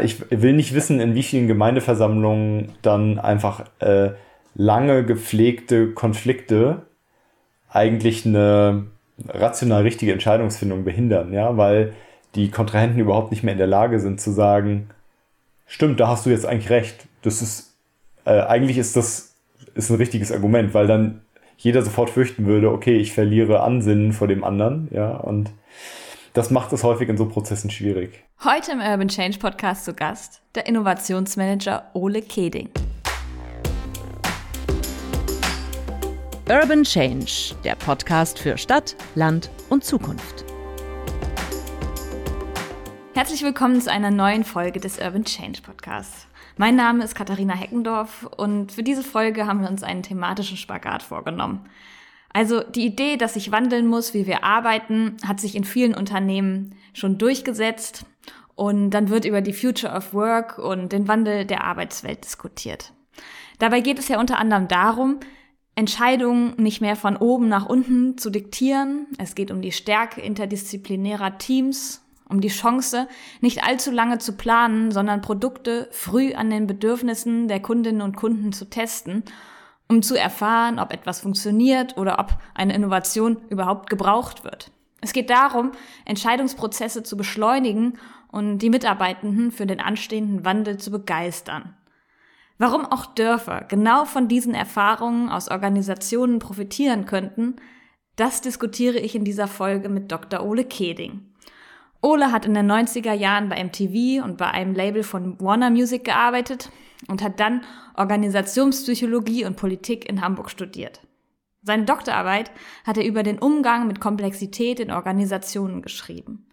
Ich will nicht wissen, in wie vielen Gemeindeversammlungen dann einfach äh, lange gepflegte Konflikte eigentlich eine rational richtige Entscheidungsfindung behindern, ja, weil die Kontrahenten überhaupt nicht mehr in der Lage sind zu sagen, stimmt, da hast du jetzt eigentlich recht. Das ist, äh, eigentlich ist das ist ein richtiges Argument, weil dann jeder sofort fürchten würde, okay, ich verliere Ansinnen vor dem anderen, ja, und das macht es häufig in so Prozessen schwierig. Heute im Urban Change Podcast zu Gast der Innovationsmanager Ole Keding. Urban Change, der Podcast für Stadt, Land und Zukunft. Herzlich willkommen zu einer neuen Folge des Urban Change Podcasts. Mein Name ist Katharina Heckendorf und für diese Folge haben wir uns einen thematischen Spagat vorgenommen. Also die Idee, dass sich wandeln muss, wie wir arbeiten, hat sich in vielen Unternehmen schon durchgesetzt und dann wird über die Future of Work und den Wandel der Arbeitswelt diskutiert. Dabei geht es ja unter anderem darum, Entscheidungen nicht mehr von oben nach unten zu diktieren. Es geht um die Stärke interdisziplinärer Teams, um die Chance, nicht allzu lange zu planen, sondern Produkte früh an den Bedürfnissen der Kundinnen und Kunden zu testen um zu erfahren, ob etwas funktioniert oder ob eine Innovation überhaupt gebraucht wird. Es geht darum, Entscheidungsprozesse zu beschleunigen und die Mitarbeitenden für den anstehenden Wandel zu begeistern. Warum auch Dörfer genau von diesen Erfahrungen aus Organisationen profitieren könnten, das diskutiere ich in dieser Folge mit Dr. Ole Keding. Ole hat in den 90er Jahren bei MTV und bei einem Label von Warner Music gearbeitet und hat dann Organisationspsychologie und Politik in Hamburg studiert. Seine Doktorarbeit hat er über den Umgang mit Komplexität in Organisationen geschrieben.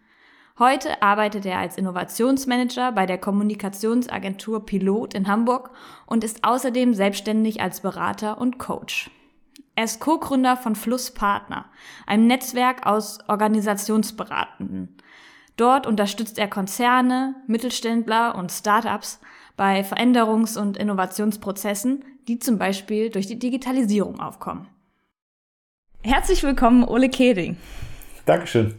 Heute arbeitet er als Innovationsmanager bei der Kommunikationsagentur Pilot in Hamburg und ist außerdem selbstständig als Berater und Coach. Er ist Co-Gründer von Flusspartner, einem Netzwerk aus Organisationsberatenden. Dort unterstützt er Konzerne, Mittelständler und Startups bei Veränderungs- und Innovationsprozessen, die zum Beispiel durch die Digitalisierung aufkommen. Herzlich willkommen, Ole Keding. Dankeschön.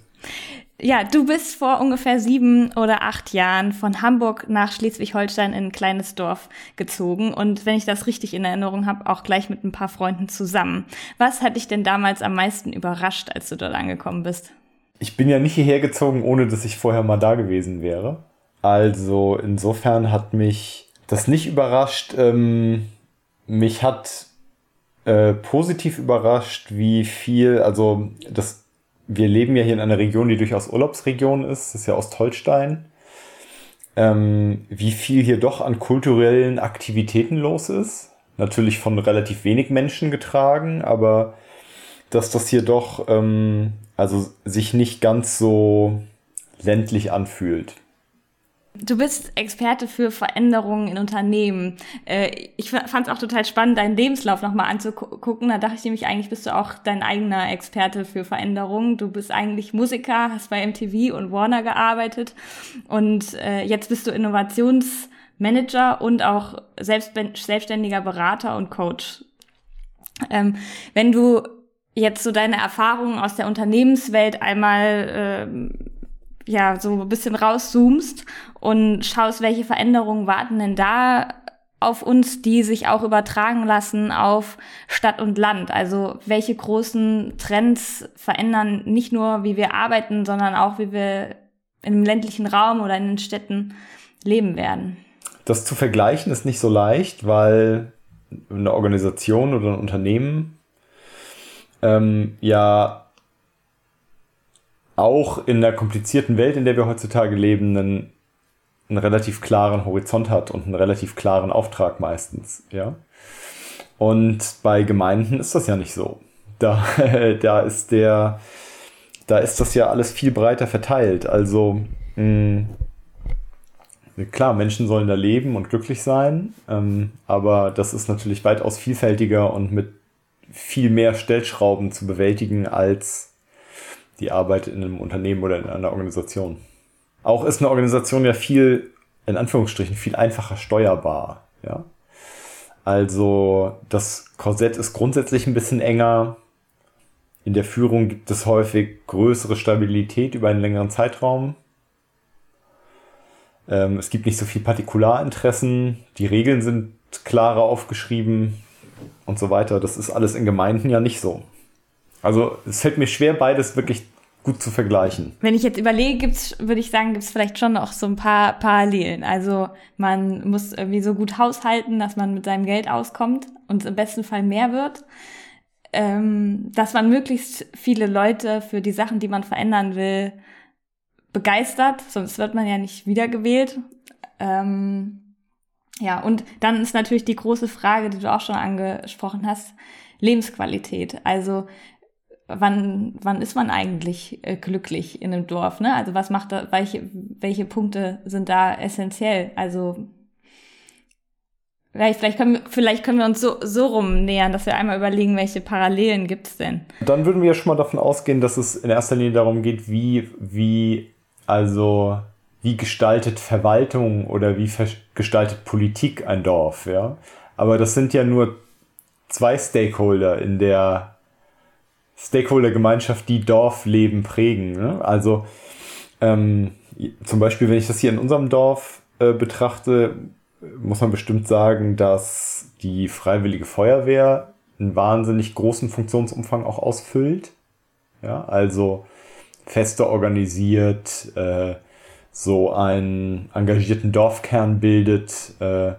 Ja, du bist vor ungefähr sieben oder acht Jahren von Hamburg nach Schleswig-Holstein in ein kleines Dorf gezogen und wenn ich das richtig in Erinnerung habe, auch gleich mit ein paar Freunden zusammen. Was hat dich denn damals am meisten überrascht, als du dort angekommen bist? Ich bin ja nicht hierher gezogen, ohne dass ich vorher mal da gewesen wäre. Also insofern hat mich das nicht überrascht. Ähm, mich hat äh, positiv überrascht, wie viel, also das, wir leben ja hier in einer Region, die durchaus Urlaubsregion ist, das ist ja Ostholstein. Ähm, wie viel hier doch an kulturellen Aktivitäten los ist. Natürlich von relativ wenig Menschen getragen, aber dass das hier doch ähm, also sich nicht ganz so ländlich anfühlt. Du bist Experte für Veränderungen in Unternehmen. Äh, ich fand es auch total spannend, deinen Lebenslauf nochmal anzugucken. Da dachte ich nämlich, eigentlich bist du auch dein eigener Experte für Veränderungen. Du bist eigentlich Musiker, hast bei MTV und Warner gearbeitet und äh, jetzt bist du Innovationsmanager und auch selbstständiger Berater und Coach. Ähm, wenn du jetzt so deine Erfahrungen aus der Unternehmenswelt einmal äh, ja so ein bisschen rauszoomst und schaust, welche Veränderungen warten denn da auf uns, die sich auch übertragen lassen auf Stadt und Land. Also welche großen Trends verändern nicht nur, wie wir arbeiten, sondern auch, wie wir im ländlichen Raum oder in den Städten leben werden. Das zu vergleichen ist nicht so leicht, weil eine Organisation oder ein Unternehmen ähm, ja auch in der komplizierten Welt, in der wir heutzutage leben, einen, einen relativ klaren Horizont hat und einen relativ klaren Auftrag meistens, ja. Und bei Gemeinden ist das ja nicht so. Da, da ist der, da ist das ja alles viel breiter verteilt. Also, mh, hm, klar, Menschen sollen da leben und glücklich sein, ähm, aber das ist natürlich weitaus vielfältiger und mit viel mehr Stellschrauben zu bewältigen als die Arbeit in einem Unternehmen oder in einer Organisation. Auch ist eine Organisation ja viel, in Anführungsstrichen, viel einfacher steuerbar. Ja? Also das Korsett ist grundsätzlich ein bisschen enger. In der Führung gibt es häufig größere Stabilität über einen längeren Zeitraum. Ähm, es gibt nicht so viel Partikularinteressen. Die Regeln sind klarer aufgeschrieben und so weiter. Das ist alles in Gemeinden ja nicht so. Also es fällt mir schwer, beides wirklich gut zu vergleichen. Wenn ich jetzt überlege, gibt's, würde ich sagen, gibt es vielleicht schon noch so ein paar Parallelen. Also man muss irgendwie so gut haushalten, dass man mit seinem Geld auskommt und im besten Fall mehr wird. Ähm, dass man möglichst viele Leute für die Sachen, die man verändern will, begeistert, sonst wird man ja nicht wiedergewählt. Ähm, ja, und dann ist natürlich die große Frage, die du auch schon angesprochen hast, Lebensqualität. Also wann, wann ist man eigentlich äh, glücklich in einem Dorf? Ne? Also was macht da, welche, welche Punkte sind da essentiell? Also vielleicht, vielleicht, können, wir, vielleicht können wir uns so, so rum nähern, dass wir einmal überlegen, welche Parallelen gibt es denn? Dann würden wir ja schon mal davon ausgehen, dass es in erster Linie darum geht, wie, wie, also, wie gestaltet Verwaltung oder wie gestaltet Politik ein Dorf, ja. Aber das sind ja nur zwei Stakeholder in der Stakeholder-Gemeinschaft, die Dorfleben prägen. Ne? Also ähm, zum Beispiel, wenn ich das hier in unserem Dorf äh, betrachte, muss man bestimmt sagen, dass die Freiwillige Feuerwehr einen wahnsinnig großen Funktionsumfang auch ausfüllt. Ja, also Feste organisiert, äh, so einen engagierten Dorfkern bildet, äh,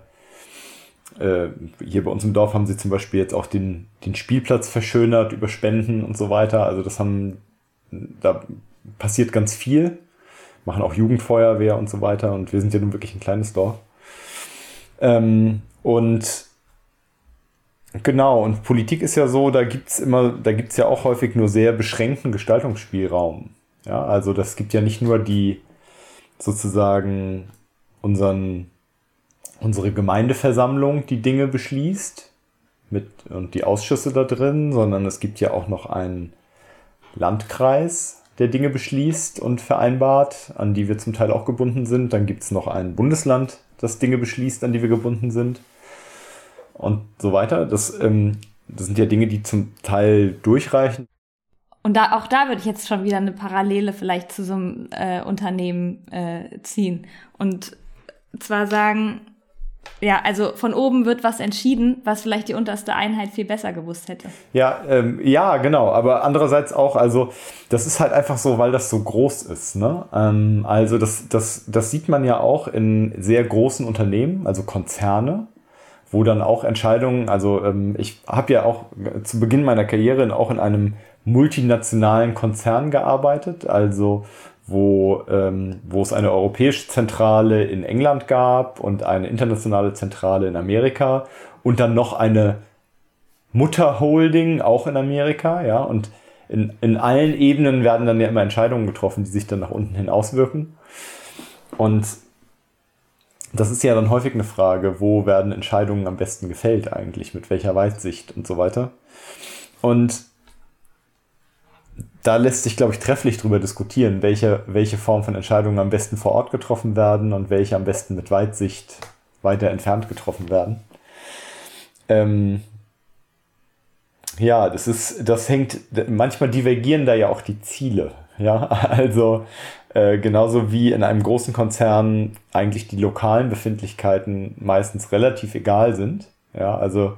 äh, hier bei uns im Dorf haben sie zum Beispiel jetzt auch den, den Spielplatz verschönert über Spenden und so weiter. Also das haben, da passiert ganz viel. Machen auch Jugendfeuerwehr und so weiter. Und wir sind ja nun wirklich ein kleines Dorf. Ähm, und genau, und Politik ist ja so, da gibt's immer, da gibt's ja auch häufig nur sehr beschränkten Gestaltungsspielraum. Ja, also das gibt ja nicht nur die sozusagen unseren unsere Gemeindeversammlung die Dinge beschließt mit, und die Ausschüsse da drin, sondern es gibt ja auch noch einen Landkreis, der Dinge beschließt und vereinbart, an die wir zum Teil auch gebunden sind. Dann gibt es noch ein Bundesland, das Dinge beschließt, an die wir gebunden sind. Und so weiter. Das, ähm, das sind ja Dinge, die zum Teil durchreichen. Und da, auch da würde ich jetzt schon wieder eine Parallele vielleicht zu so einem äh, Unternehmen äh, ziehen. Und zwar sagen, ja, also von oben wird was entschieden, was vielleicht die unterste Einheit viel besser gewusst hätte. Ja, ähm, ja, genau. Aber andererseits auch, also das ist halt einfach so, weil das so groß ist. Ne? Ähm, also das, das, das sieht man ja auch in sehr großen Unternehmen, also Konzerne, wo dann auch Entscheidungen, also ähm, ich habe ja auch zu Beginn meiner Karriere auch in einem multinationalen Konzern gearbeitet, also wo, ähm, wo es eine europäische Zentrale in England gab und eine internationale Zentrale in Amerika und dann noch eine Mutterholding auch in Amerika, ja, und in, in allen Ebenen werden dann ja immer Entscheidungen getroffen, die sich dann nach unten hin auswirken. Und das ist ja dann häufig eine Frage, wo werden Entscheidungen am besten gefällt eigentlich, mit welcher Weitsicht und so weiter. Und da lässt sich, glaube ich, trefflich drüber diskutieren, welche, welche Form von Entscheidungen am besten vor Ort getroffen werden und welche am besten mit Weitsicht weiter entfernt getroffen werden. Ähm, ja, das ist, das hängt, manchmal divergieren da ja auch die Ziele. Ja, also äh, genauso wie in einem großen Konzern eigentlich die lokalen Befindlichkeiten meistens relativ egal sind. Ja, also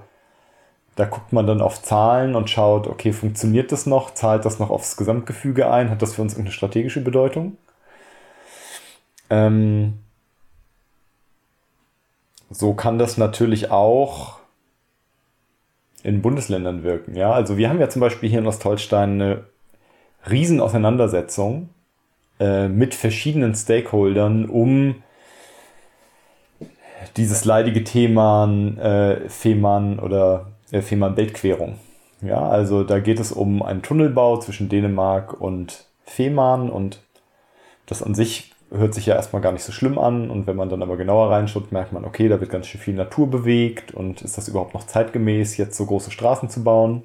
da guckt man dann auf Zahlen und schaut, okay, funktioniert das noch? Zahlt das noch aufs Gesamtgefüge ein? Hat das für uns irgendeine strategische Bedeutung? Ähm, so kann das natürlich auch in Bundesländern wirken. Ja, also wir haben ja zum Beispiel hier in Ostholstein eine Riesenauseinandersetzung äh, mit verschiedenen Stakeholdern um dieses leidige Thema äh, Fehmarn oder äh, Fehmarn-Beltquerung. Ja, also da geht es um einen Tunnelbau zwischen Dänemark und Fehmarn und das an sich hört sich ja erstmal gar nicht so schlimm an und wenn man dann aber genauer reinschaut, merkt man, okay, da wird ganz schön viel Natur bewegt und ist das überhaupt noch zeitgemäß, jetzt so große Straßen zu bauen?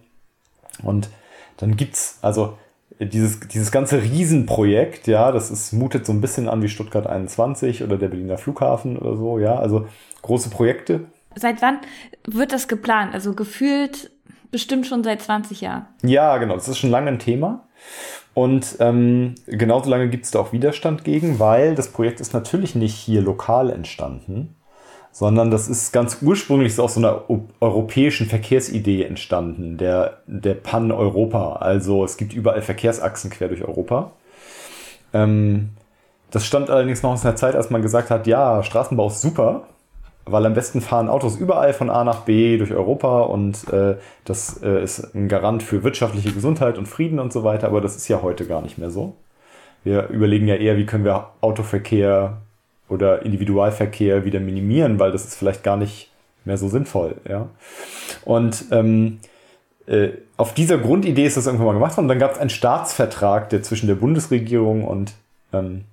Und dann gibt's also dieses, dieses ganze Riesenprojekt, ja, das ist, mutet so ein bisschen an wie Stuttgart 21 oder der Berliner Flughafen oder so, ja, also große Projekte, Seit wann wird das geplant? Also gefühlt bestimmt schon seit 20 Jahren. Ja, genau. Das ist schon lange ein Thema. Und ähm, genauso lange gibt es da auch Widerstand gegen, weil das Projekt ist natürlich nicht hier lokal entstanden, sondern das ist ganz ursprünglich aus so einer europäischen Verkehrsidee entstanden, der, der Pan-Europa. Also es gibt überall Verkehrsachsen quer durch Europa. Ähm, das stand allerdings noch aus einer Zeit, als man gesagt hat, ja, Straßenbau ist super, weil am besten fahren Autos überall von A nach B durch Europa und äh, das äh, ist ein Garant für wirtschaftliche Gesundheit und Frieden und so weiter, aber das ist ja heute gar nicht mehr so. Wir überlegen ja eher, wie können wir Autoverkehr oder Individualverkehr wieder minimieren, weil das ist vielleicht gar nicht mehr so sinnvoll. Ja? Und ähm, äh, auf dieser Grundidee ist das irgendwann mal gemacht worden. Dann gab es einen Staatsvertrag, der zwischen der Bundesregierung und ähm,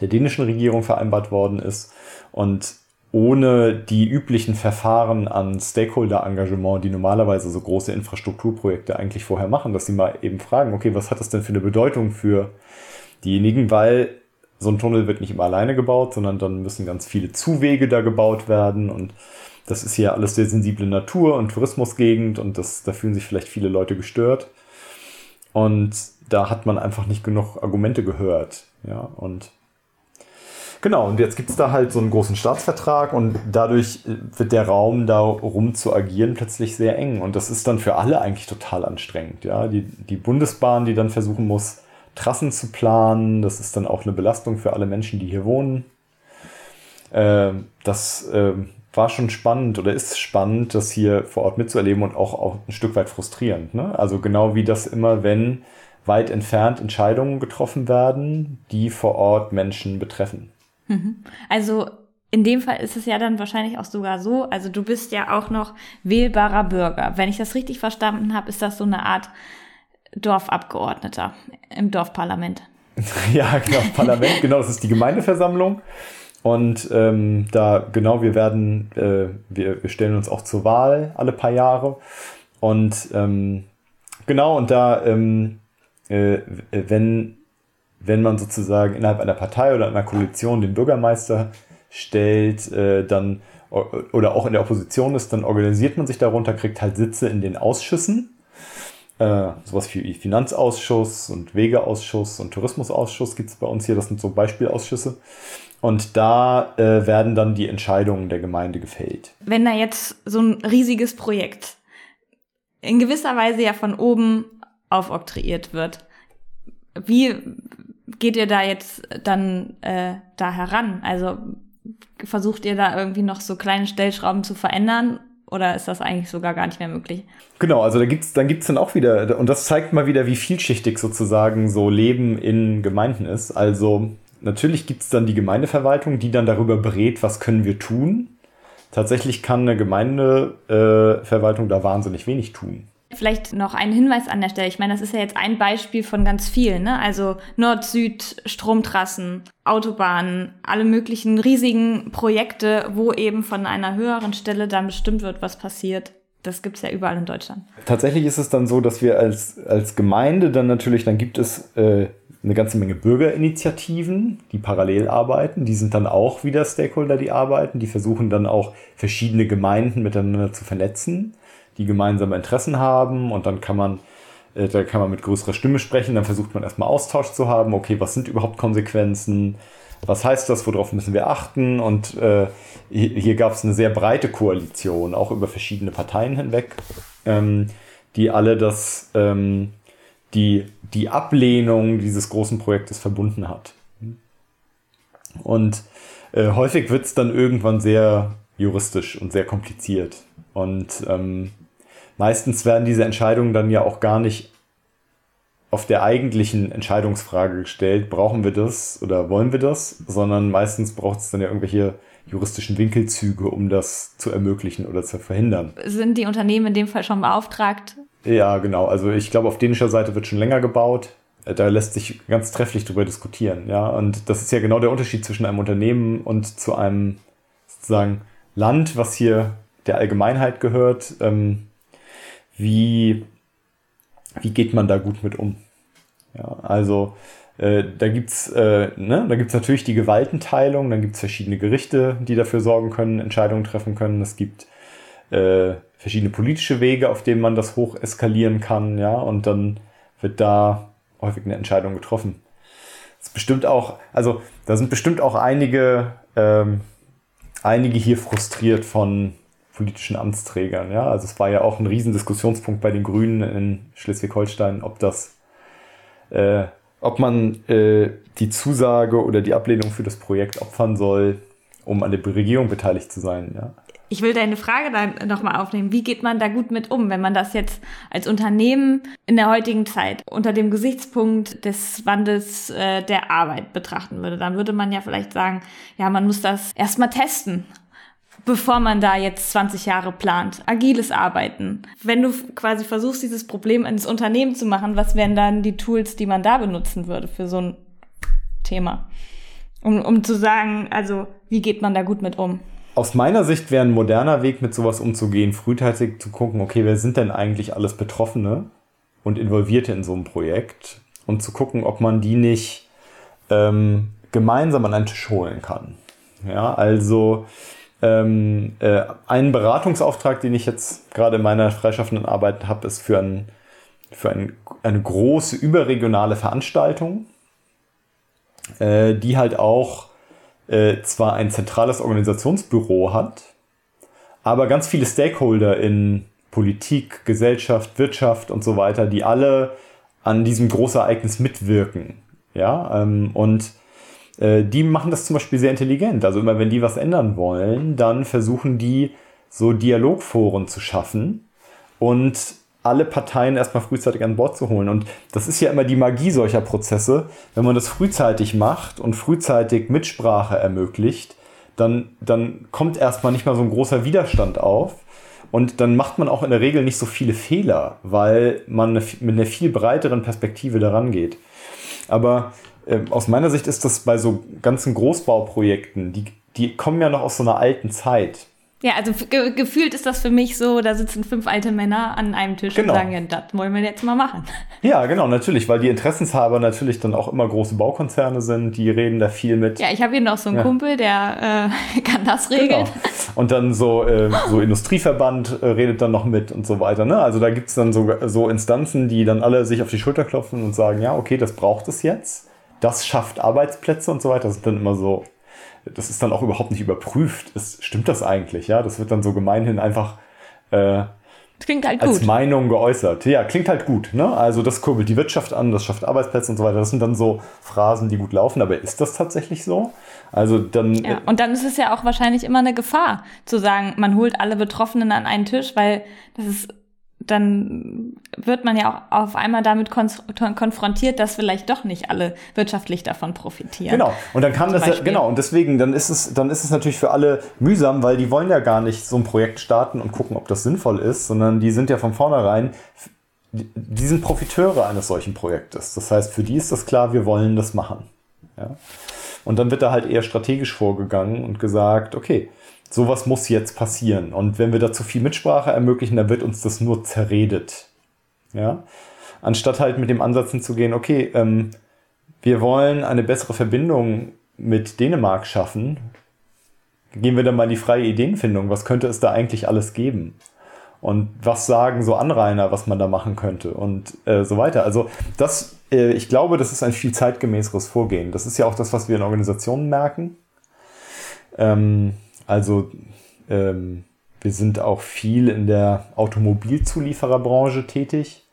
der dänischen Regierung vereinbart worden ist. Und ohne die üblichen Verfahren an Stakeholder-Engagement, die normalerweise so große Infrastrukturprojekte eigentlich vorher machen, dass sie mal eben fragen, okay, was hat das denn für eine Bedeutung für diejenigen, weil so ein Tunnel wird nicht immer alleine gebaut, sondern dann müssen ganz viele Zuwege da gebaut werden und das ist ja alles sehr sensible Natur und Tourismusgegend und das, da fühlen sich vielleicht viele Leute gestört. Und da hat man einfach nicht genug Argumente gehört. Ja, und genau, und jetzt gibt es da halt so einen großen Staatsvertrag und dadurch wird der Raum da rum zu agieren plötzlich sehr eng. Und das ist dann für alle eigentlich total anstrengend. Ja, die, die Bundesbahn, die dann versuchen muss, Trassen zu planen. Das ist dann auch eine Belastung für alle Menschen, die hier wohnen. Äh, das äh, war schon spannend oder ist spannend, das hier vor Ort mitzuerleben und auch, auch ein Stück weit frustrierend. Ne? Also genau wie das immer, wenn weit entfernt Entscheidungen getroffen werden, die vor Ort Menschen betreffen. Mhm. Also in dem Fall ist es ja dann wahrscheinlich auch sogar so, also du bist ja auch noch wählbarer Bürger. Wenn ich das richtig verstanden habe, ist das so eine Art Dorfabgeordneter im Dorfparlament. ja, genau, Parlament, genau, das ist die Gemeindeversammlung. Und ähm, da, genau, wir werden, äh, wir, wir stellen uns auch zur Wahl alle paar Jahre. Und ähm, genau, und da, ähm, äh, wenn, wenn man sozusagen innerhalb einer Partei oder einer Koalition den Bürgermeister stellt, äh, dann oder auch in der Opposition ist, dann organisiert man sich darunter, kriegt halt Sitze in den Ausschüssen äh, sowas wie Finanzausschuss und Wegeausschuss und Tourismusausschuss gibt es bei uns hier. Das sind so Beispielausschüsse. Und da äh, werden dann die Entscheidungen der Gemeinde gefällt. Wenn da jetzt so ein riesiges Projekt in gewisser Weise ja von oben aufoktroyiert wird, wie geht ihr da jetzt dann äh, da heran? Also versucht ihr da irgendwie noch so kleine Stellschrauben zu verändern oder ist das eigentlich sogar gar nicht mehr möglich? Genau, also da gibt's, dann gibt's dann auch wieder, und das zeigt mal wieder, wie vielschichtig sozusagen so Leben in Gemeinden ist. Also natürlich gibt's dann die Gemeindeverwaltung, die dann darüber berät, was können wir tun. Tatsächlich kann eine Gemeindeverwaltung äh, da wahnsinnig wenig tun. Vielleicht noch ein Hinweis an der Stelle. Ich meine, das ist ja jetzt ein Beispiel von ganz vielen. Ne? Also Nord-Süd, Stromtrassen, Autobahnen, alle möglichen riesigen Projekte, wo eben von einer höheren Stelle dann bestimmt wird, was passiert. Das gibt's ja überall in Deutschland. Tatsächlich ist es dann so, dass wir als, als Gemeinde dann natürlich, dann gibt es äh, eine ganze Menge Bürgerinitiativen, die parallel arbeiten. Die sind dann auch wieder Stakeholder, die arbeiten. Die versuchen dann auch verschiedene Gemeinden miteinander zu vernetzen die gemeinsame Interessen haben und dann kann man, äh, da kann man mit größerer Stimme sprechen, dann versucht man erstmal Austausch zu haben, okay, was sind überhaupt Konsequenzen, was heißt das, worauf müssen wir achten und äh, hier, hier gab es eine sehr breite Koalition, auch über verschiedene Parteien hinweg, ähm, die alle das, ähm, die, die Ablehnung dieses großen Projektes verbunden hat. Und äh, häufig wird es dann irgendwann sehr juristisch und sehr kompliziert. Und ähm, meistens werden diese Entscheidungen dann ja auch gar nicht auf der eigentlichen Entscheidungsfrage gestellt, brauchen wir das oder wollen wir das, sondern meistens braucht es dann ja irgendwelche juristischen Winkelzüge, um das zu ermöglichen oder zu verhindern. Sind die Unternehmen in dem Fall schon beauftragt? Ja, genau. Also ich glaube, auf dänischer Seite wird schon länger gebaut. Da lässt sich ganz trefflich darüber diskutieren. Ja, und das ist ja genau der Unterschied zwischen einem Unternehmen und zu einem sozusagen Land, was hier der Allgemeinheit gehört. Ähm, wie, wie geht man da gut mit um? Ja, also äh, da gibt's äh, ne, natürlich die Gewaltenteilung, dann gibt's verschiedene Gerichte, die dafür sorgen können, Entscheidungen treffen können. Es gibt äh, verschiedene politische Wege, auf denen man das hoch eskalieren kann, ja, und dann wird da häufig eine Entscheidung getroffen. Ist bestimmt auch, also da sind bestimmt auch einige, ähm, einige hier frustriert von politischen Amtsträgern. Ja, also es war ja auch ein Riesendiskussionspunkt bei den Grünen in Schleswig-Holstein, ob das, äh, ob man äh, die Zusage oder die Ablehnung für das Projekt opfern soll, um an der Regierung beteiligt zu sein. Ja. Ich will deine Frage dann nochmal aufnehmen. Wie geht man da gut mit um, wenn man das jetzt als Unternehmen in der heutigen Zeit unter dem Gesichtspunkt des Wandels äh, der Arbeit betrachten würde? Dann würde man ja vielleicht sagen, ja, man muss das erstmal testen bevor man da jetzt 20 Jahre plant. Agiles Arbeiten. Wenn du quasi versuchst, dieses Problem ins Unternehmen zu machen, was wären dann die Tools, die man da benutzen würde für so ein Thema? Um, um zu sagen, also, wie geht man da gut mit um? aus meiner Sicht wäre ein moderner Weg, mit sowas umzugehen, frühzeitig zu gucken, okay, wer sind denn eigentlich alles Betroffene und Involvierte in so einem Projekt und zu gucken, ob man die nicht ähm, gemeinsam an einen Tisch holen kann. Ja, also ähm, äh, ein Beratungsauftrag, den ich jetzt gerade in meiner freischaffenden Arbeit habe, ist für, ein, für ein, eine große überregionale Veranstaltung, äh, die halt auch äh, zwar ein zentrales Organisationsbüro hat, aber ganz viele Stakeholder in Politik, Gesellschaft, Wirtschaft und so weiter, die alle an diesem Großereignis mitwirken. Ja, ähm, und die machen das zum Beispiel sehr intelligent. Also immer wenn die was ändern wollen, dann versuchen die so Dialogforen zu schaffen und alle Parteien erstmal frühzeitig an Bord zu holen. Und das ist ja immer die Magie solcher Prozesse. Wenn man das frühzeitig macht und frühzeitig Mitsprache ermöglicht, dann, dann kommt erstmal nicht mal so ein großer Widerstand auf. Und dann macht man auch in der Regel nicht so viele Fehler, weil man mit einer viel breiteren Perspektive daran geht. Aber äh, aus meiner Sicht ist das bei so ganzen Großbauprojekten, die, die kommen ja noch aus so einer alten Zeit. Ja, also ge gefühlt ist das für mich so, da sitzen fünf alte Männer an einem Tisch genau. und sagen, ja, das wollen wir jetzt mal machen. Ja, genau, natürlich, weil die Interessenshaber natürlich dann auch immer große Baukonzerne sind, die reden da viel mit. Ja, ich habe hier noch so einen ja. Kumpel, der äh, kann das regeln. Genau. Und dann so, äh, so Industrieverband äh, redet dann noch mit und so weiter. Ne? Also da gibt es dann so, so Instanzen, die dann alle sich auf die Schulter klopfen und sagen, ja, okay, das braucht es jetzt. Das schafft Arbeitsplätze und so weiter. Das sind dann immer so das ist dann auch überhaupt nicht überprüft. Ist, stimmt das eigentlich? Ja, das wird dann so gemeinhin einfach äh, halt als gut. Meinung geäußert. Ja, klingt halt gut. Ne? Also das kurbelt die Wirtschaft an, das schafft Arbeitsplätze und so weiter. Das sind dann so Phrasen, die gut laufen. Aber ist das tatsächlich so? Also dann. Ja, und dann ist es ja auch wahrscheinlich immer eine Gefahr, zu sagen, man holt alle Betroffenen an einen Tisch, weil das ist dann wird man ja auch auf einmal damit konfrontiert, dass vielleicht doch nicht alle wirtschaftlich davon profitieren. Genau. Und dann kann das ja, genau. Und deswegen, dann ist es, dann ist es natürlich für alle mühsam, weil die wollen ja gar nicht so ein Projekt starten und gucken, ob das sinnvoll ist, sondern die sind ja von vornherein, die sind Profiteure eines solchen Projektes. Das heißt, für die ist das klar, wir wollen das machen. Ja. Und dann wird da halt eher strategisch vorgegangen und gesagt, okay, sowas muss jetzt passieren. Und wenn wir da zu viel Mitsprache ermöglichen, dann wird uns das nur zerredet. Ja? Anstatt halt mit dem Ansatz hinzugehen, okay, ähm, wir wollen eine bessere Verbindung mit Dänemark schaffen, gehen wir dann mal in die freie Ideenfindung. Was könnte es da eigentlich alles geben? Und was sagen so Anrainer, was man da machen könnte und äh, so weiter. Also das, äh, ich glaube, das ist ein viel zeitgemäßeres Vorgehen. Das ist ja auch das, was wir in Organisationen merken. Ähm, also ähm, wir sind auch viel in der Automobilzuliefererbranche tätig.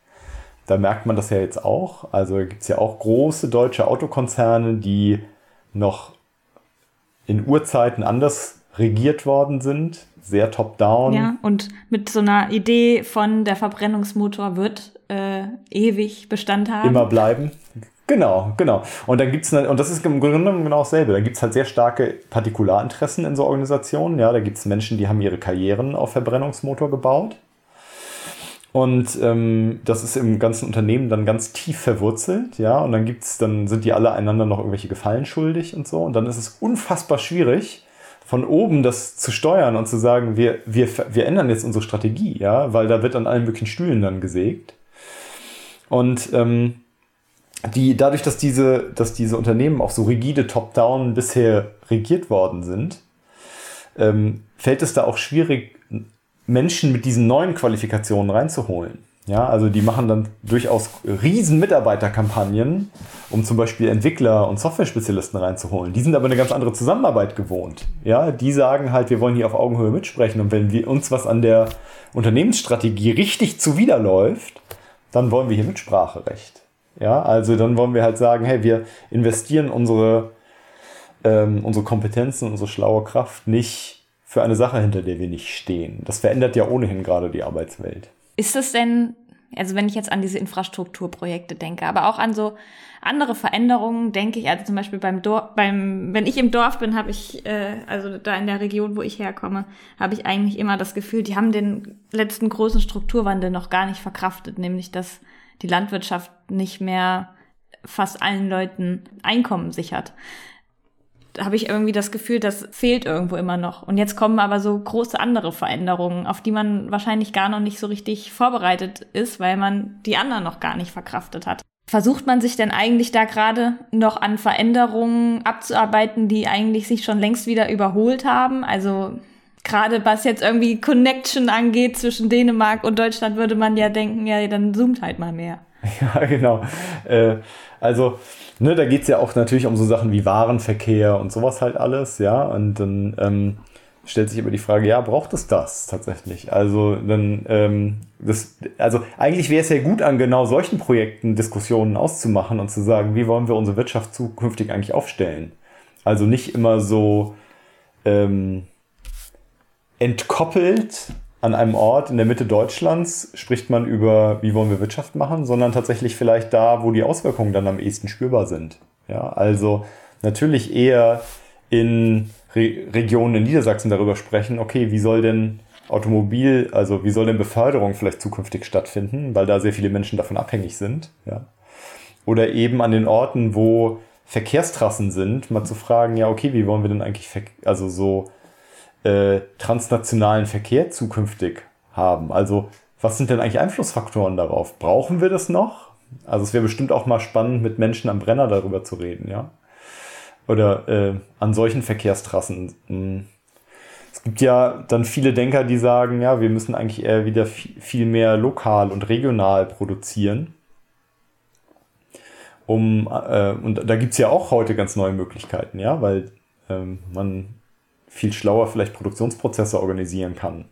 Da merkt man das ja jetzt auch. Also gibt es ja auch große deutsche Autokonzerne, die noch in Urzeiten anders regiert worden sind, sehr top-down. Ja, und mit so einer Idee von der Verbrennungsmotor wird äh, ewig Bestand haben. Immer bleiben. Genau, genau. Und dann gibt's und das ist im Grunde genommen genau dasselbe. Da gibt's halt sehr starke Partikularinteressen in so Organisationen. Ja, da gibt's Menschen, die haben ihre Karrieren auf Verbrennungsmotor gebaut. Und ähm, das ist im ganzen Unternehmen dann ganz tief verwurzelt, ja. Und dann gibt's, dann sind die alle einander noch irgendwelche Gefallen schuldig und so. Und dann ist es unfassbar schwierig, von oben das zu steuern und zu sagen, wir, wir, wir ändern jetzt unsere Strategie, ja, weil da wird an allen möglichen Stühlen dann gesägt. Und ähm, die, dadurch, dass diese, dass diese Unternehmen auch so rigide Top-Down bisher regiert worden sind, ähm, fällt es da auch schwierig, Menschen mit diesen neuen Qualifikationen reinzuholen. Ja, also die machen dann durchaus riesen Mitarbeiterkampagnen, um zum Beispiel Entwickler und Software-Spezialisten reinzuholen. Die sind aber eine ganz andere Zusammenarbeit gewohnt. Ja, die sagen halt, wir wollen hier auf Augenhöhe mitsprechen und wenn wir uns was an der Unternehmensstrategie richtig zuwiderläuft, dann wollen wir hier Mitspracherecht. Ja, also dann wollen wir halt sagen, hey, wir investieren unsere, ähm, unsere Kompetenzen, unsere schlaue Kraft nicht für eine Sache, hinter der wir nicht stehen. Das verändert ja ohnehin gerade die Arbeitswelt. Ist es denn, also wenn ich jetzt an diese Infrastrukturprojekte denke, aber auch an so andere Veränderungen denke ich, also zum Beispiel beim Dorf, beim, wenn ich im Dorf bin, habe ich, äh, also da in der Region, wo ich herkomme, habe ich eigentlich immer das Gefühl, die haben den letzten großen Strukturwandel noch gar nicht verkraftet, nämlich dass die Landwirtschaft nicht mehr fast allen Leuten Einkommen sichert. Da habe ich irgendwie das Gefühl, das fehlt irgendwo immer noch. Und jetzt kommen aber so große andere Veränderungen, auf die man wahrscheinlich gar noch nicht so richtig vorbereitet ist, weil man die anderen noch gar nicht verkraftet hat. Versucht man sich denn eigentlich da gerade noch an Veränderungen abzuarbeiten, die eigentlich sich schon längst wieder überholt haben? Also gerade was jetzt irgendwie Connection angeht zwischen Dänemark und Deutschland, würde man ja denken, ja, dann zoomt halt mal mehr. Ja, genau. Äh, also, ne, da geht es ja auch natürlich um so Sachen wie Warenverkehr und sowas halt alles, ja. Und dann ähm, stellt sich immer die Frage, ja, braucht es das tatsächlich? Also, dann, ähm, das, also eigentlich wäre es ja gut, an genau solchen Projekten Diskussionen auszumachen und zu sagen, wie wollen wir unsere Wirtschaft zukünftig eigentlich aufstellen? Also nicht immer so, ähm, entkoppelt an einem Ort in der Mitte Deutschlands spricht man über, wie wollen wir Wirtschaft machen, sondern tatsächlich vielleicht da, wo die Auswirkungen dann am ehesten spürbar sind. Ja, also natürlich eher in Re Regionen in Niedersachsen darüber sprechen, okay, wie soll denn Automobil, also wie soll denn Beförderung vielleicht zukünftig stattfinden, weil da sehr viele Menschen davon abhängig sind. Ja. Oder eben an den Orten, wo Verkehrstrassen sind, mal zu fragen, ja, okay, wie wollen wir denn eigentlich, also so äh, transnationalen Verkehr zukünftig haben. Also was sind denn eigentlich Einflussfaktoren darauf? Brauchen wir das noch? Also es wäre bestimmt auch mal spannend, mit Menschen am Brenner darüber zu reden, ja. Oder äh, an solchen Verkehrstrassen. Hm. Es gibt ja dann viele Denker, die sagen, ja, wir müssen eigentlich eher wieder viel mehr lokal und regional produzieren. Um, äh, und da gibt es ja auch heute ganz neue Möglichkeiten, ja, weil ähm, man viel schlauer vielleicht Produktionsprozesse organisieren kann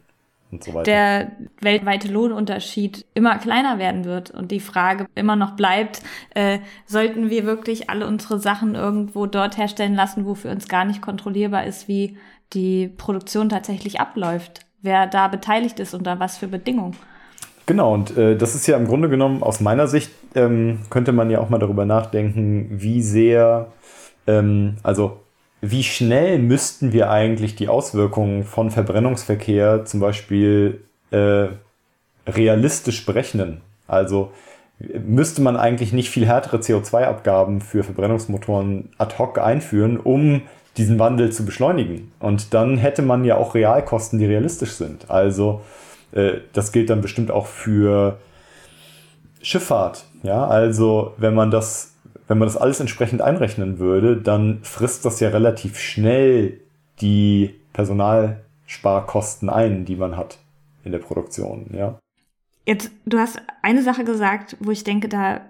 und so weiter. Der weltweite Lohnunterschied immer kleiner werden wird und die Frage immer noch bleibt, äh, sollten wir wirklich alle unsere Sachen irgendwo dort herstellen lassen, wo für uns gar nicht kontrollierbar ist, wie die Produktion tatsächlich abläuft, wer da beteiligt ist unter was für Bedingungen. Genau, und äh, das ist ja im Grunde genommen aus meiner Sicht, ähm, könnte man ja auch mal darüber nachdenken, wie sehr, ähm, also wie schnell müssten wir eigentlich die Auswirkungen von Verbrennungsverkehr zum Beispiel äh, realistisch berechnen? Also müsste man eigentlich nicht viel härtere CO2-Abgaben für Verbrennungsmotoren ad hoc einführen, um diesen Wandel zu beschleunigen. Und dann hätte man ja auch Realkosten, die realistisch sind. Also äh, das gilt dann bestimmt auch für Schifffahrt. Ja, also wenn man das wenn man das alles entsprechend einrechnen würde, dann frisst das ja relativ schnell die Personalsparkosten ein, die man hat in der Produktion, ja. Jetzt, du hast eine Sache gesagt, wo ich denke, da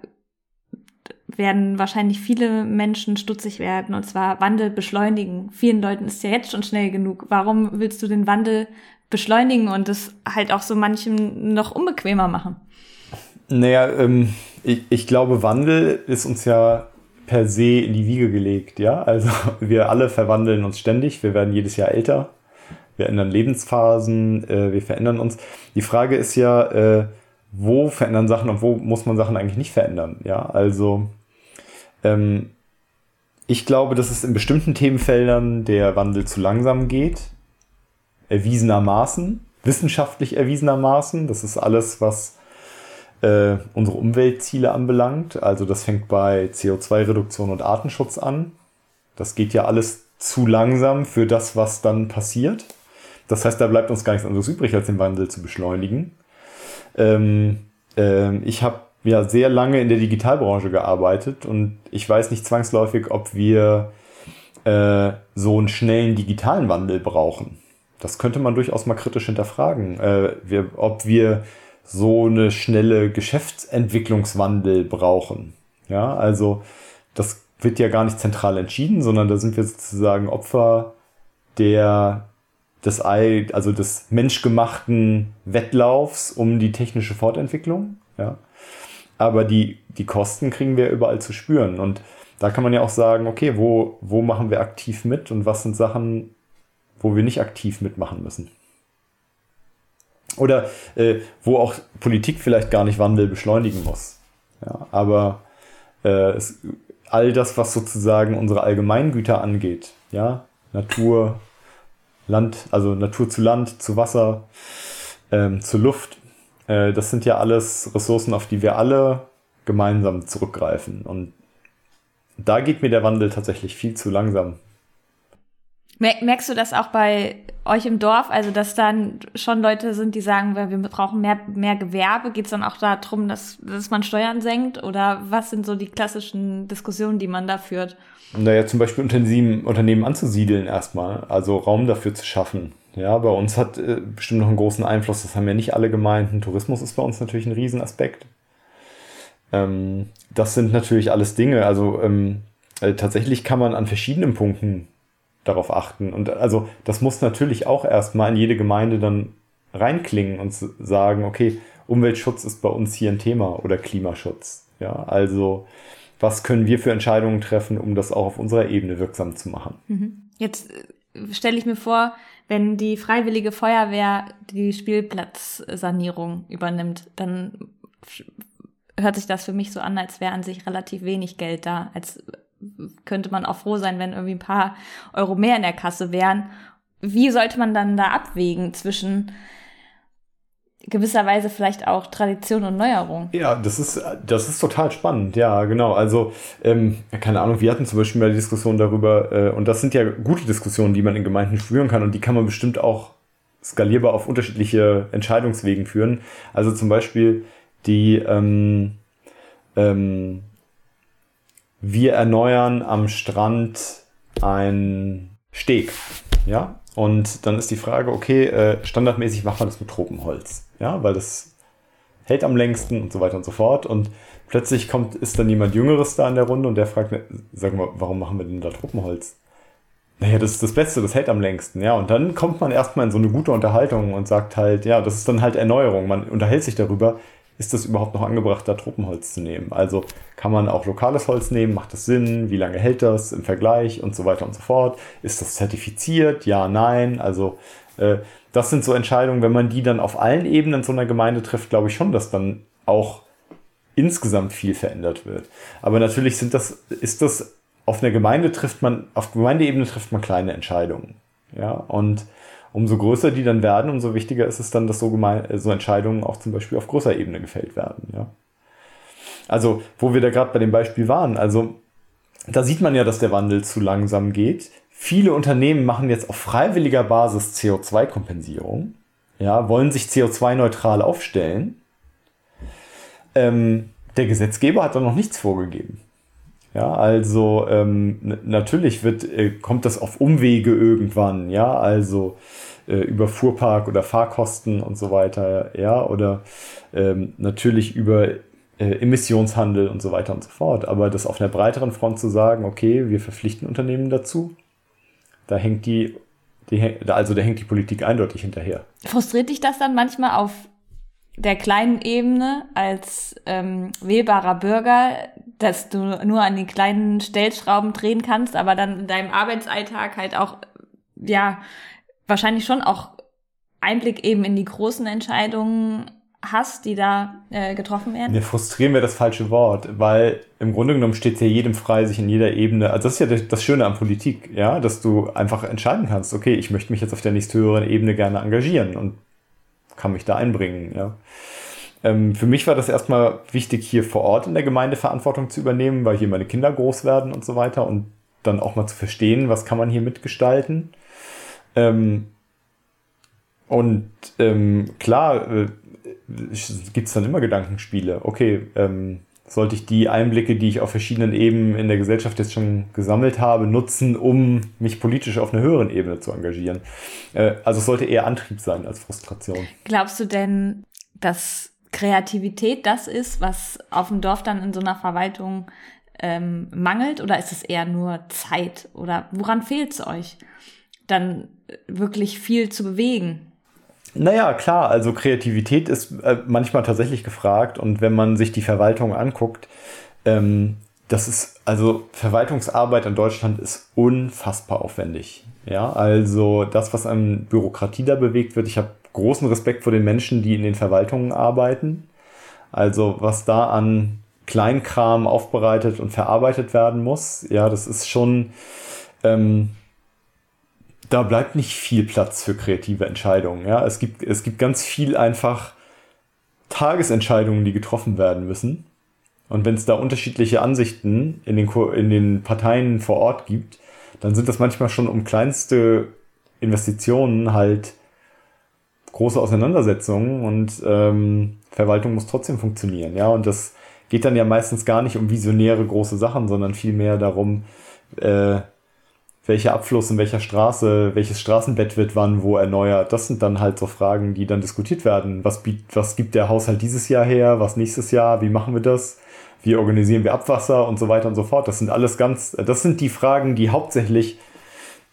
werden wahrscheinlich viele Menschen stutzig werden, und zwar Wandel beschleunigen. Vielen Leuten ist ja jetzt schon schnell genug. Warum willst du den Wandel beschleunigen und es halt auch so manchem noch unbequemer machen? Naja, ähm, ich, ich glaube, Wandel ist uns ja per se in die Wiege gelegt, ja. Also wir alle verwandeln uns ständig, wir werden jedes Jahr älter, wir ändern Lebensphasen, äh, wir verändern uns. Die Frage ist ja, äh, wo verändern Sachen und wo muss man Sachen eigentlich nicht verändern, ja. Also ähm, ich glaube, dass es in bestimmten Themenfeldern der Wandel zu langsam geht, erwiesenermaßen, wissenschaftlich erwiesenermaßen. Das ist alles, was äh, unsere Umweltziele anbelangt. Also das fängt bei CO2-Reduktion und Artenschutz an. Das geht ja alles zu langsam für das, was dann passiert. Das heißt, da bleibt uns gar nichts anderes übrig, als den Wandel zu beschleunigen. Ähm, äh, ich habe ja sehr lange in der Digitalbranche gearbeitet und ich weiß nicht zwangsläufig, ob wir äh, so einen schnellen digitalen Wandel brauchen. Das könnte man durchaus mal kritisch hinterfragen. Äh, wir, ob wir so eine schnelle Geschäftsentwicklungswandel brauchen. Ja, also das wird ja gar nicht zentral entschieden, sondern da sind wir sozusagen Opfer der des, also des menschgemachten Wettlaufs um die technische Fortentwicklung. Ja. Aber die, die Kosten kriegen wir überall zu spüren. Und da kann man ja auch sagen, okay, wo, wo machen wir aktiv mit und was sind Sachen, wo wir nicht aktiv mitmachen müssen. Oder äh, wo auch Politik vielleicht gar nicht Wandel beschleunigen muss. Ja, aber äh, es, all das, was sozusagen unsere Allgemeingüter angeht, ja, Natur, Land, also Natur zu Land, zu Wasser, ähm, zu Luft, äh, das sind ja alles Ressourcen, auf die wir alle gemeinsam zurückgreifen. Und da geht mir der Wandel tatsächlich viel zu langsam. Merkst du das auch bei euch im Dorf, also dass dann schon Leute sind, die sagen, wir brauchen mehr, mehr Gewerbe? Geht es dann auch darum, dass, dass man Steuern senkt? Oder was sind so die klassischen Diskussionen, die man da führt? Naja, zum Beispiel Unternehmen, Unternehmen anzusiedeln erstmal, also Raum dafür zu schaffen. Ja, bei uns hat äh, bestimmt noch einen großen Einfluss, das haben ja nicht alle Gemeinden. Tourismus ist bei uns natürlich ein Riesenaspekt. Ähm, das sind natürlich alles Dinge, also ähm, äh, tatsächlich kann man an verschiedenen Punkten darauf achten. Und also das muss natürlich auch erstmal in jede Gemeinde dann reinklingen und sagen, okay, Umweltschutz ist bei uns hier ein Thema oder Klimaschutz. Ja, also was können wir für Entscheidungen treffen, um das auch auf unserer Ebene wirksam zu machen? Mhm. Jetzt äh, stelle ich mir vor, wenn die freiwillige Feuerwehr die Spielplatzsanierung übernimmt, dann hört sich das für mich so an, als wäre an sich relativ wenig Geld da, als könnte man auch froh sein, wenn irgendwie ein paar Euro mehr in der Kasse wären. Wie sollte man dann da abwägen zwischen gewisserweise vielleicht auch Tradition und Neuerung. Ja, das ist, das ist total spannend, ja, genau. Also, ähm, keine Ahnung, wir hatten zum Beispiel mal die Diskussion darüber, äh, und das sind ja gute Diskussionen, die man in Gemeinden führen kann, und die kann man bestimmt auch skalierbar auf unterschiedliche Entscheidungswegen führen. Also zum Beispiel die ähm, ähm, wir erneuern am Strand ein Steg. Ja, und dann ist die Frage, okay, äh, standardmäßig macht man das mit Tropenholz. Ja, weil das hält am längsten und so weiter und so fort. Und plötzlich kommt, ist dann jemand Jüngeres da in der Runde und der fragt, sag mal, warum machen wir denn da Tropenholz? Naja, das ist das Beste, das hält am längsten, ja. Und dann kommt man erstmal in so eine gute Unterhaltung und sagt halt, ja, das ist dann halt Erneuerung. Man unterhält sich darüber, ist das überhaupt noch angebracht, da Tropenholz zu nehmen? Also kann man auch lokales Holz nehmen? Macht das Sinn? Wie lange hält das im Vergleich und so weiter und so fort? Ist das zertifiziert? Ja, nein. Also äh, das sind so Entscheidungen, wenn man die dann auf allen Ebenen so einer Gemeinde trifft, glaube ich schon, dass dann auch insgesamt viel verändert wird. Aber natürlich sind das, ist das auf einer Gemeinde trifft man, auf Gemeindeebene trifft man kleine Entscheidungen. Ja, und umso größer die dann werden, umso wichtiger ist es dann, dass so, gemein, so Entscheidungen auch zum Beispiel auf großer Ebene gefällt werden. Ja. Also, wo wir da gerade bei dem Beispiel waren, also da sieht man ja, dass der Wandel zu langsam geht. Viele Unternehmen machen jetzt auf freiwilliger Basis CO2-Kompensierung, ja, wollen sich CO2-neutral aufstellen. Ähm, der Gesetzgeber hat da noch nichts vorgegeben. Ja, also ähm, natürlich wird, äh, kommt das auf Umwege irgendwann, ja, also äh, über Fuhrpark oder Fahrkosten und so weiter, ja, oder ähm, natürlich über äh, Emissionshandel und so weiter und so fort. Aber das auf einer breiteren Front zu sagen, okay, wir verpflichten Unternehmen dazu, da hängt die, die also da hängt die Politik eindeutig hinterher. Frustriert dich das dann manchmal auf der kleinen Ebene als ähm, wählbarer Bürger, dass du nur an den kleinen Stellschrauben drehen kannst, aber dann in deinem Arbeitsalltag halt auch, ja, wahrscheinlich schon auch Einblick eben in die großen Entscheidungen hast, die da äh, getroffen werden? Ne, frustrieren wäre das falsche Wort, weil im Grunde genommen steht es ja jedem frei, sich in jeder Ebene, also das ist ja das Schöne an Politik, ja, dass du einfach entscheiden kannst, okay, ich möchte mich jetzt auf der nächsthöheren Ebene gerne engagieren und kann mich da einbringen. Ja. Ähm, für mich war das erstmal wichtig, hier vor Ort in der Gemeinde Verantwortung zu übernehmen, weil hier meine Kinder groß werden und so weiter und dann auch mal zu verstehen, was kann man hier mitgestalten. Ähm, und ähm, klar, äh, gibt es dann immer Gedankenspiele. Okay, ähm, sollte ich die Einblicke, die ich auf verschiedenen Ebenen in der Gesellschaft jetzt schon gesammelt habe, nutzen, um mich politisch auf einer höheren Ebene zu engagieren. Äh, also es sollte eher Antrieb sein als Frustration. Glaubst du denn, dass Kreativität das ist, was auf dem Dorf dann in so einer Verwaltung ähm, mangelt? Oder ist es eher nur Zeit? Oder woran fehlt es euch, dann wirklich viel zu bewegen? Naja, klar, also Kreativität ist äh, manchmal tatsächlich gefragt und wenn man sich die Verwaltung anguckt, ähm, das ist, also Verwaltungsarbeit in Deutschland ist unfassbar aufwendig. Ja, also das, was an Bürokratie da bewegt wird, ich habe großen Respekt vor den Menschen, die in den Verwaltungen arbeiten. Also was da an Kleinkram aufbereitet und verarbeitet werden muss, ja, das ist schon, ähm, da bleibt nicht viel Platz für kreative Entscheidungen. Ja, es gibt, es gibt ganz viel einfach Tagesentscheidungen, die getroffen werden müssen. Und wenn es da unterschiedliche Ansichten in den, in den Parteien vor Ort gibt, dann sind das manchmal schon um kleinste Investitionen halt große Auseinandersetzungen und ähm, Verwaltung muss trotzdem funktionieren. Ja, und das geht dann ja meistens gar nicht um visionäre große Sachen, sondern vielmehr darum, äh, welcher Abfluss in welcher Straße, welches Straßenbett wird wann wo erneuert. Das sind dann halt so Fragen, die dann diskutiert werden. Was, was gibt der Haushalt dieses Jahr her? Was nächstes Jahr? Wie machen wir das? Wie organisieren wir Abwasser und so weiter und so fort? Das sind alles ganz, das sind die Fragen, die hauptsächlich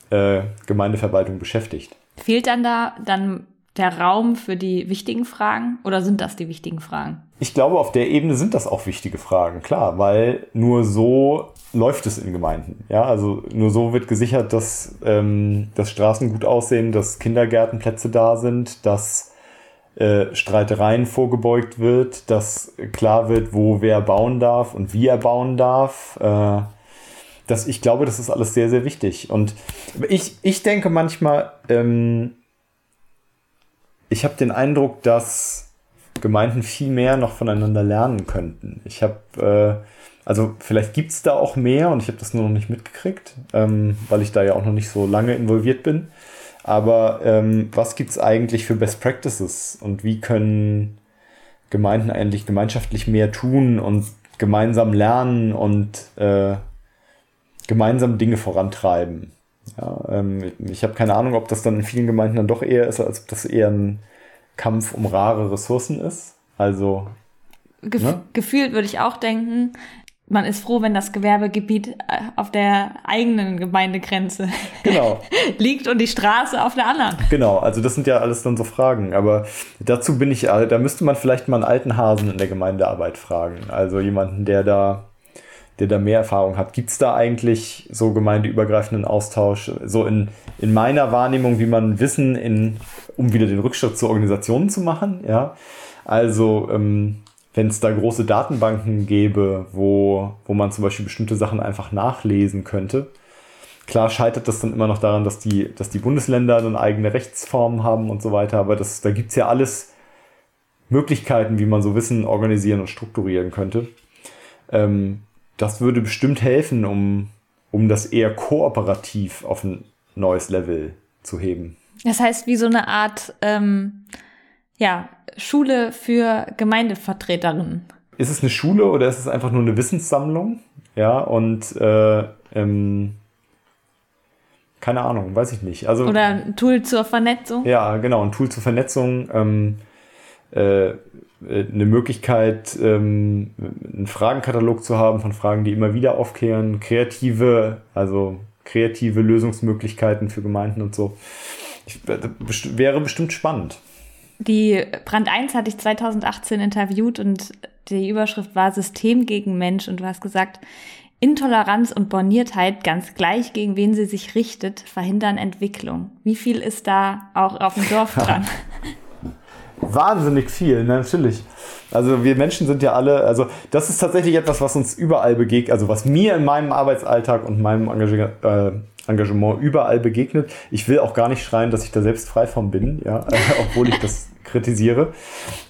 äh, Gemeindeverwaltung beschäftigt. Fehlt dann da dann der Raum für die wichtigen Fragen oder sind das die wichtigen Fragen? Ich glaube, auf der Ebene sind das auch wichtige Fragen, klar, weil nur so läuft es in Gemeinden. Ja, also nur so wird gesichert, dass, ähm, dass Straßen gut aussehen, dass Kindergärtenplätze da sind, dass äh, Streitereien vorgebeugt wird, dass klar wird, wo wer bauen darf und wie er bauen darf. Äh, das, ich glaube, das ist alles sehr, sehr wichtig. Und ich, ich denke manchmal, ähm, ich habe den Eindruck, dass Gemeinden viel mehr noch voneinander lernen könnten. Ich habe, äh, also vielleicht gibt es da auch mehr und ich habe das nur noch nicht mitgekriegt, ähm, weil ich da ja auch noch nicht so lange involviert bin. Aber ähm, was gibt es eigentlich für Best Practices und wie können Gemeinden eigentlich gemeinschaftlich mehr tun und gemeinsam lernen und äh, gemeinsam Dinge vorantreiben? Ja, ähm, ich habe keine Ahnung, ob das dann in vielen Gemeinden dann doch eher ist, als ob das eher ein Kampf um rare Ressourcen ist. Also Gef ne? gefühlt würde ich auch denken, man ist froh, wenn das Gewerbegebiet äh, auf der eigenen Gemeindegrenze genau. liegt und die Straße auf der anderen. Genau, also das sind ja alles dann so Fragen. Aber dazu bin ich, da müsste man vielleicht mal einen alten Hasen in der Gemeindearbeit fragen. Also jemanden, der da der da mehr Erfahrung hat. Gibt es da eigentlich so gemeindeübergreifenden Austausch? So in, in meiner Wahrnehmung, wie man Wissen in, um wieder den Rückschritt zur Organisation zu machen, ja. Also, ähm, wenn es da große Datenbanken gäbe, wo, wo man zum Beispiel bestimmte Sachen einfach nachlesen könnte. Klar scheitert das dann immer noch daran, dass die, dass die Bundesländer dann eigene Rechtsformen haben und so weiter, aber das, da es ja alles Möglichkeiten, wie man so Wissen organisieren und strukturieren könnte. Ähm, das würde bestimmt helfen, um, um das eher kooperativ auf ein neues Level zu heben. Das heißt, wie so eine Art ähm, ja, Schule für Gemeindevertreterinnen. Ist es eine Schule oder ist es einfach nur eine Wissenssammlung? Ja, und äh, ähm, keine Ahnung, weiß ich nicht. Also, oder ein Tool zur Vernetzung? Ja, genau, ein Tool zur Vernetzung. Ähm, äh, eine Möglichkeit, ähm, einen Fragenkatalog zu haben von Fragen, die immer wieder aufkehren, kreative, also kreative Lösungsmöglichkeiten für Gemeinden und so. Ich, äh, wäre bestimmt spannend. Die Brand 1 hatte ich 2018 interviewt und die Überschrift war System gegen Mensch und du hast gesagt, Intoleranz und Borniertheit, ganz gleich gegen wen sie sich richtet, verhindern Entwicklung. Wie viel ist da auch auf dem Dorf dran? Wahnsinnig viel, ne? natürlich. Also wir Menschen sind ja alle, also das ist tatsächlich etwas, was uns überall begegnet, also was mir in meinem Arbeitsalltag und meinem äh, Engagement überall begegnet. Ich will auch gar nicht schreien, dass ich da selbst frei von bin, ja, obwohl ich das kritisiere.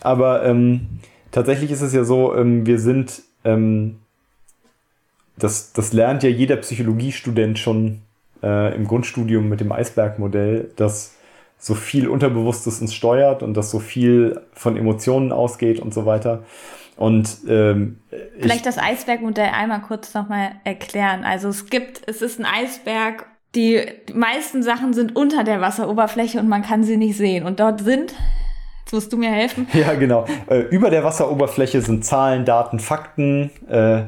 Aber ähm, tatsächlich ist es ja so, ähm, wir sind, ähm, das, das lernt ja jeder Psychologiestudent schon äh, im Grundstudium mit dem Eisbergmodell, dass so viel Unterbewusstes uns steuert und dass so viel von Emotionen ausgeht und so weiter. Und ähm, vielleicht das Eisbergmodell einmal kurz nochmal erklären. Also es gibt, es ist ein Eisberg, die, die meisten Sachen sind unter der Wasseroberfläche und man kann sie nicht sehen. Und dort sind Jetzt musst du mir helfen. Ja, genau. Äh, über der Wasseroberfläche sind Zahlen, Daten, Fakten, äh,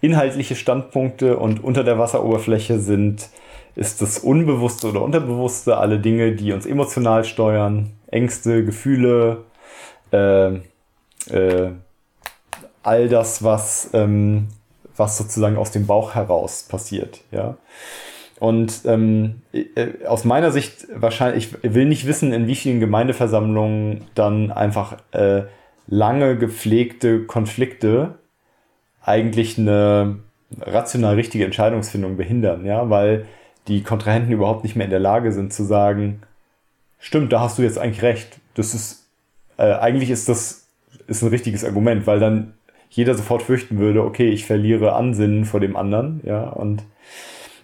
inhaltliche Standpunkte und unter der Wasseroberfläche sind ist das Unbewusste oder Unterbewusste, alle Dinge, die uns emotional steuern, Ängste, Gefühle, äh, äh, all das, was, ähm, was sozusagen aus dem Bauch heraus passiert, ja. Und ähm, äh, aus meiner Sicht wahrscheinlich, ich will nicht wissen, in wie vielen Gemeindeversammlungen dann einfach äh, lange gepflegte Konflikte eigentlich eine rational richtige Entscheidungsfindung behindern, ja, weil die Kontrahenten überhaupt nicht mehr in der Lage sind zu sagen, stimmt, da hast du jetzt eigentlich recht. Das ist, äh, eigentlich ist das ist ein richtiges Argument, weil dann jeder sofort fürchten würde, okay, ich verliere Ansinnen vor dem anderen, ja, und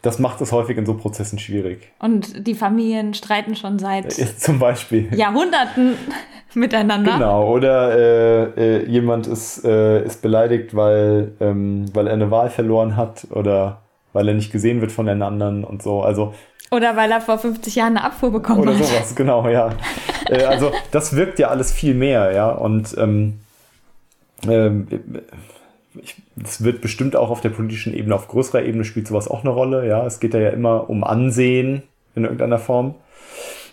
das macht es häufig in so Prozessen schwierig. Und die Familien streiten schon seit zum Beispiel Jahrhunderten miteinander. Genau, oder äh, äh, jemand ist, äh, ist beleidigt, weil, ähm, weil er eine Wahl verloren hat oder weil er nicht gesehen wird von den anderen und so. Also oder weil er vor 50 Jahren eine Abfuhr bekommen oder hat. Oder sowas, genau, ja. äh, also das wirkt ja alles viel mehr, ja. Und ähm, ähm, es wird bestimmt auch auf der politischen Ebene, auf größerer Ebene spielt sowas auch eine Rolle. Ja, es geht ja immer um Ansehen in irgendeiner Form.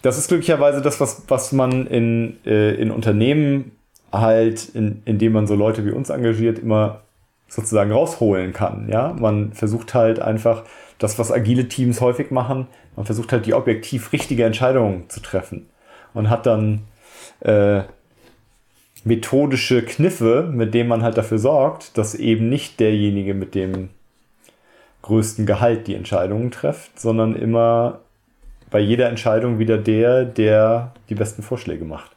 Das ist glücklicherweise das, was, was man in, äh, in Unternehmen halt, in, indem man so Leute wie uns engagiert, immer sozusagen rausholen kann. Ja, man versucht halt einfach das, was agile Teams häufig machen, man versucht halt die objektiv richtige Entscheidung zu treffen und hat dann äh, methodische Kniffe, mit denen man halt dafür sorgt, dass eben nicht derjenige mit dem größten Gehalt die Entscheidungen trifft, sondern immer bei jeder Entscheidung wieder der, der die besten Vorschläge macht.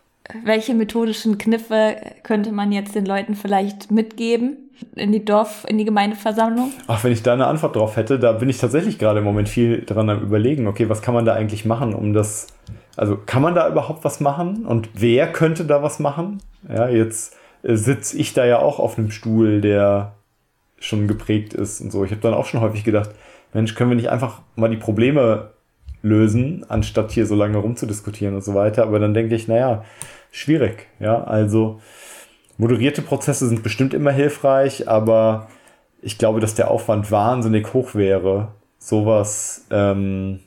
Welche methodischen Kniffe könnte man jetzt den Leuten vielleicht mitgeben in die Dorf, in die Gemeindeversammlung? Ach, wenn ich da eine Antwort drauf hätte, da bin ich tatsächlich gerade im Moment viel dran am überlegen, okay, was kann man da eigentlich machen, um das also kann man da überhaupt was machen? Und wer könnte da was machen? Ja, jetzt äh, sitze ich da ja auch auf einem Stuhl, der schon geprägt ist und so. Ich habe dann auch schon häufig gedacht, Mensch, können wir nicht einfach mal die Probleme lösen, anstatt hier so lange rumzudiskutieren und so weiter. Aber dann denke ich, naja, schwierig. Ja, also moderierte Prozesse sind bestimmt immer hilfreich, aber ich glaube, dass der Aufwand wahnsinnig hoch wäre, sowas ähm,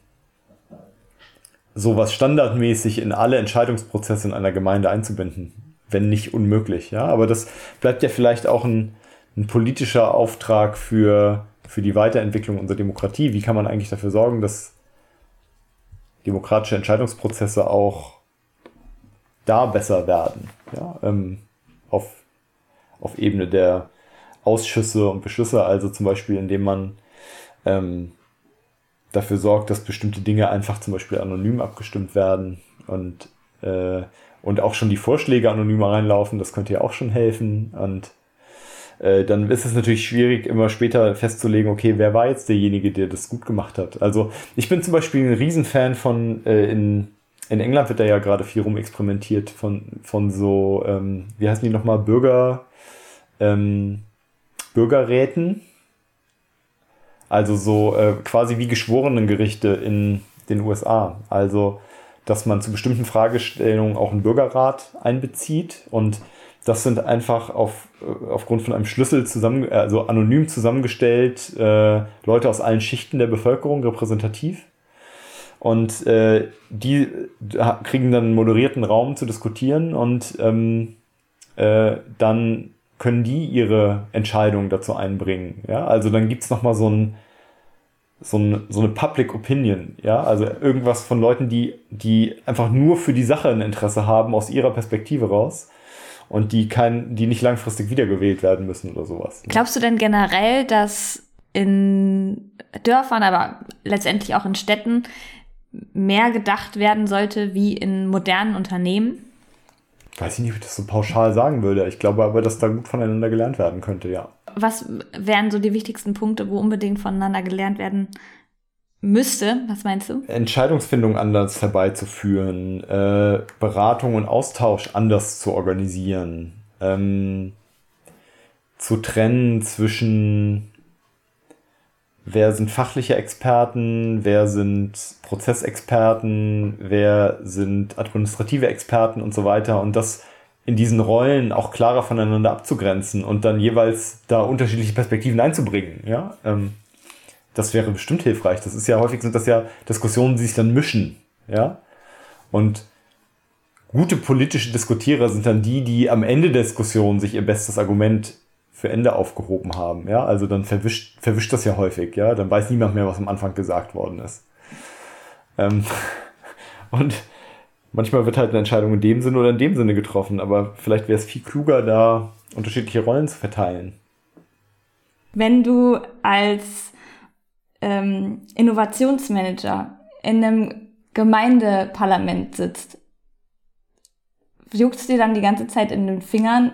sowas standardmäßig in alle Entscheidungsprozesse in einer Gemeinde einzubinden, wenn nicht unmöglich. Ja, aber das bleibt ja vielleicht auch ein, ein politischer Auftrag für, für die Weiterentwicklung unserer Demokratie. Wie kann man eigentlich dafür sorgen, dass demokratische Entscheidungsprozesse auch da besser werden? Ja, ähm, auf, auf Ebene der Ausschüsse und Beschlüsse, also zum Beispiel, indem man ähm, dafür sorgt, dass bestimmte Dinge einfach zum Beispiel anonym abgestimmt werden und, äh, und auch schon die Vorschläge anonym reinlaufen, das könnte ja auch schon helfen. Und äh, dann ist es natürlich schwierig, immer später festzulegen, okay, wer war jetzt derjenige, der das gut gemacht hat. Also ich bin zum Beispiel ein Riesenfan von, äh, in, in England wird da ja gerade viel rumexperimentiert von, von so, ähm, wie heißen die nochmal, Bürger, ähm, Bürgerräten also so äh, quasi wie Geschworenengerichte in den USA. Also, dass man zu bestimmten Fragestellungen auch einen Bürgerrat einbezieht und das sind einfach auf, äh, aufgrund von einem Schlüssel zusammen, also anonym zusammengestellt, äh, Leute aus allen Schichten der Bevölkerung repräsentativ. Und äh, die kriegen dann einen moderierten Raum zu diskutieren und ähm, äh, dann können die ihre Entscheidung dazu einbringen. Ja, also dann gibt's noch mal so ein so, ein, so eine Public Opinion, ja, also irgendwas von Leuten, die, die einfach nur für die Sache ein Interesse haben aus ihrer Perspektive raus und die kein, die nicht langfristig wiedergewählt werden müssen oder sowas. Glaubst du denn generell, dass in Dörfern, aber letztendlich auch in Städten mehr gedacht werden sollte wie in modernen Unternehmen? Weiß ich nicht, ob ich das so pauschal sagen würde. Ich glaube aber, dass da gut voneinander gelernt werden könnte, ja. Was wären so die wichtigsten Punkte, wo unbedingt voneinander gelernt werden müsste? Was meinst du? Entscheidungsfindung anders herbeizuführen, äh, Beratung und Austausch anders zu organisieren, ähm, zu trennen zwischen wer sind fachliche Experten, wer sind Prozessexperten, wer sind administrative Experten und so weiter und das in diesen Rollen auch klarer voneinander abzugrenzen und dann jeweils da unterschiedliche Perspektiven einzubringen. Ja, ähm, das wäre bestimmt hilfreich. Das ist ja häufig sind das ja Diskussionen, die sich dann mischen. Ja, und gute politische Diskutierer sind dann die, die am Ende der Diskussion sich ihr bestes Argument für Ende aufgehoben haben. Ja, also dann verwischt, verwischt das ja häufig. Ja, dann weiß niemand mehr, was am Anfang gesagt worden ist. Ähm, und manchmal wird halt eine Entscheidung in dem Sinne oder in dem Sinne getroffen, aber vielleicht wäre es viel kluger, da unterschiedliche Rollen zu verteilen. Wenn du als ähm, Innovationsmanager in einem Gemeindeparlament sitzt, juckt es dir dann die ganze Zeit in den Fingern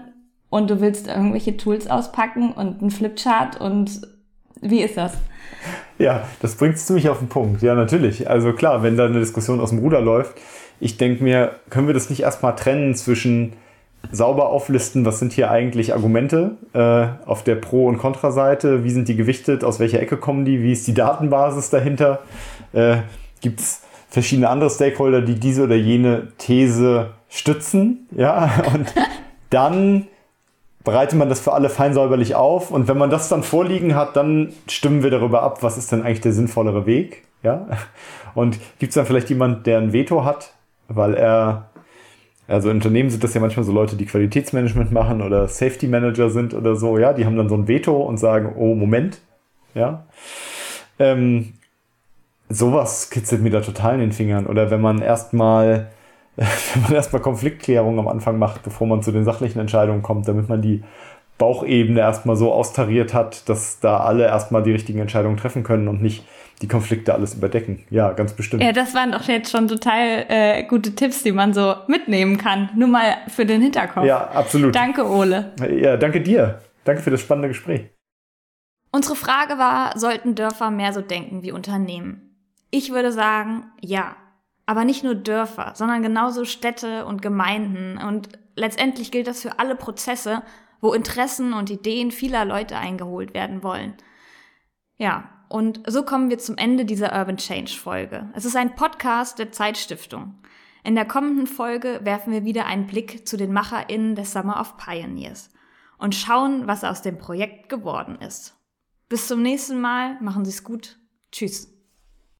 und du willst irgendwelche Tools auspacken und einen Flipchart und wie ist das? Ja, das bringt es ziemlich auf den Punkt. Ja, natürlich. Also klar, wenn da eine Diskussion aus dem Ruder läuft, ich denke mir, können wir das nicht erstmal trennen zwischen sauber auflisten, was sind hier eigentlich Argumente äh, auf der Pro- und Kontraseite, wie sind die gewichtet, aus welcher Ecke kommen die, wie ist die Datenbasis dahinter, äh, gibt es verschiedene andere Stakeholder, die diese oder jene These stützen, ja, und dann bereitet man das für alle feinsäuberlich auf und wenn man das dann vorliegen hat, dann stimmen wir darüber ab, was ist denn eigentlich der sinnvollere Weg, ja, und gibt es dann vielleicht jemand, der ein Veto hat, weil er also in Unternehmen sind das ja manchmal so Leute, die Qualitätsmanagement machen oder Safety Manager sind oder so, ja, die haben dann so ein Veto und sagen, oh, Moment, ja. Ähm, sowas kitzelt mir da total in den Fingern. Oder wenn man erstmal, wenn man erstmal Konfliktklärung am Anfang macht, bevor man zu den sachlichen Entscheidungen kommt, damit man die Bauchebene erstmal so austariert hat, dass da alle erstmal die richtigen Entscheidungen treffen können und nicht die Konflikte alles überdecken. Ja, ganz bestimmt. Ja, das waren doch jetzt schon total äh, gute Tipps, die man so mitnehmen kann. Nur mal für den Hinterkopf. Ja, absolut. Danke, Ole. Ja, danke dir. Danke für das spannende Gespräch. Unsere Frage war, sollten Dörfer mehr so denken wie Unternehmen? Ich würde sagen, ja. Aber nicht nur Dörfer, sondern genauso Städte und Gemeinden. Und letztendlich gilt das für alle Prozesse, wo Interessen und Ideen vieler Leute eingeholt werden wollen. Ja, und so kommen wir zum Ende dieser Urban Change Folge. Es ist ein Podcast der Zeitstiftung. In der kommenden Folge werfen wir wieder einen Blick zu den MacherInnen des Summer of Pioneers und schauen, was aus dem Projekt geworden ist. Bis zum nächsten Mal, machen Sie es gut. Tschüss.